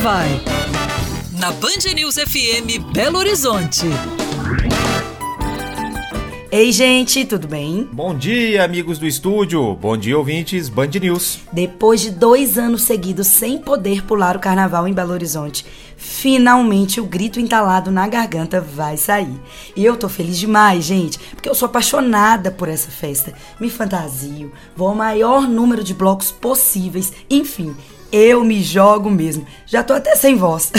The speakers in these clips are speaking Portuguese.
vai. Na Band News FM Belo Horizonte. Ei, gente, tudo bem? Bom dia, amigos do estúdio. Bom dia, ouvintes Band News. Depois de dois anos seguidos sem poder pular o carnaval em Belo Horizonte, finalmente o grito entalado na garganta vai sair. E eu tô feliz demais, gente, porque eu sou apaixonada por essa festa. Me fantasio, vou ao maior número de blocos possíveis, enfim, eu me jogo mesmo. Já tô até sem voz.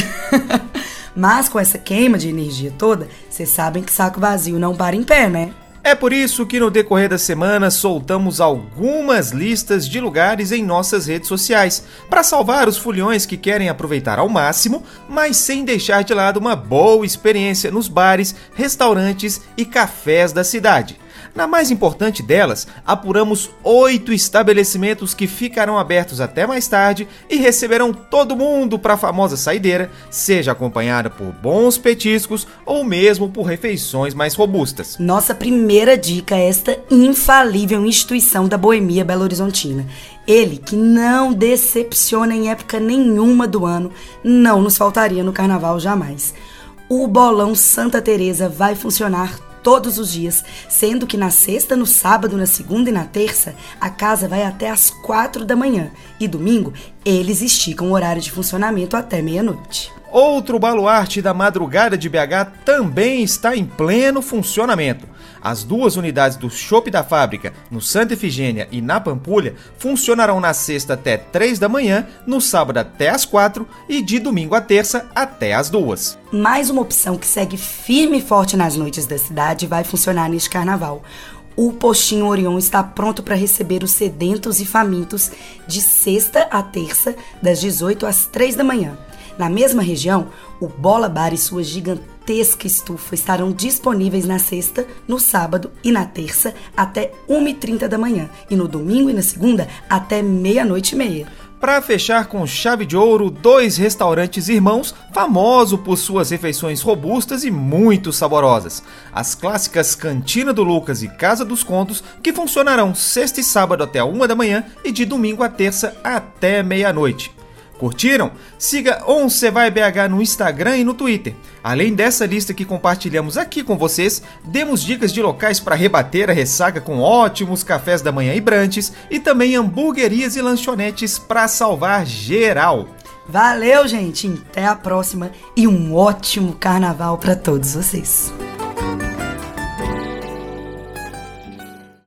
Mas com essa queima de energia toda, vocês sabem que saco vazio não para em pé, né? É por isso que no decorrer da semana soltamos algumas listas de lugares em nossas redes sociais, para salvar os fulhões que querem aproveitar ao máximo, mas sem deixar de lado uma boa experiência nos bares, restaurantes e cafés da cidade. Na mais importante delas, apuramos oito estabelecimentos que ficarão abertos até mais tarde e receberão todo mundo para a famosa saideira, seja acompanhada por bons petiscos ou mesmo por refeições mais robustas. Nossa primeira dica é esta infalível instituição da boemia Belo Horizontina. Ele, que não decepciona em época nenhuma do ano, não nos faltaria no carnaval jamais. O bolão Santa Teresa vai funcionar todos os dias, sendo que na sexta, no sábado, na segunda e na terça, a casa vai até às quatro da manhã e domingo eles esticam o horário de funcionamento até meia-noite. Outro baluarte da madrugada de BH também está em pleno funcionamento. As duas unidades do Shop da Fábrica, no Santa Efigênia e na Pampulha, funcionarão na sexta até 3 da manhã, no sábado até as 4 e de domingo a terça até as 2. Mais uma opção que segue firme e forte nas noites da cidade vai funcionar neste carnaval. O Postinho Orion está pronto para receber os sedentos e famintos de sexta a terça, das 18 às 3 da manhã. Na mesma região, o Bola Bar e sua gigantesca estufa estarão disponíveis na sexta, no sábado e na terça até 1h30 da manhã e no domingo e na segunda até meia-noite e meia. Para fechar com chave de ouro, dois restaurantes irmãos, famosos por suas refeições robustas e muito saborosas. As clássicas Cantina do Lucas e Casa dos Contos, que funcionarão sexta e sábado até uma da manhã e de domingo a terça até meia-noite. Curtiram? Siga Once Vai BH no Instagram e no Twitter. Além dessa lista que compartilhamos aqui com vocês, demos dicas de locais para rebater a ressaca com ótimos cafés da manhã e branches e também hamburguerias e lanchonetes para salvar geral. Valeu, gente! Até a próxima e um ótimo carnaval para todos vocês.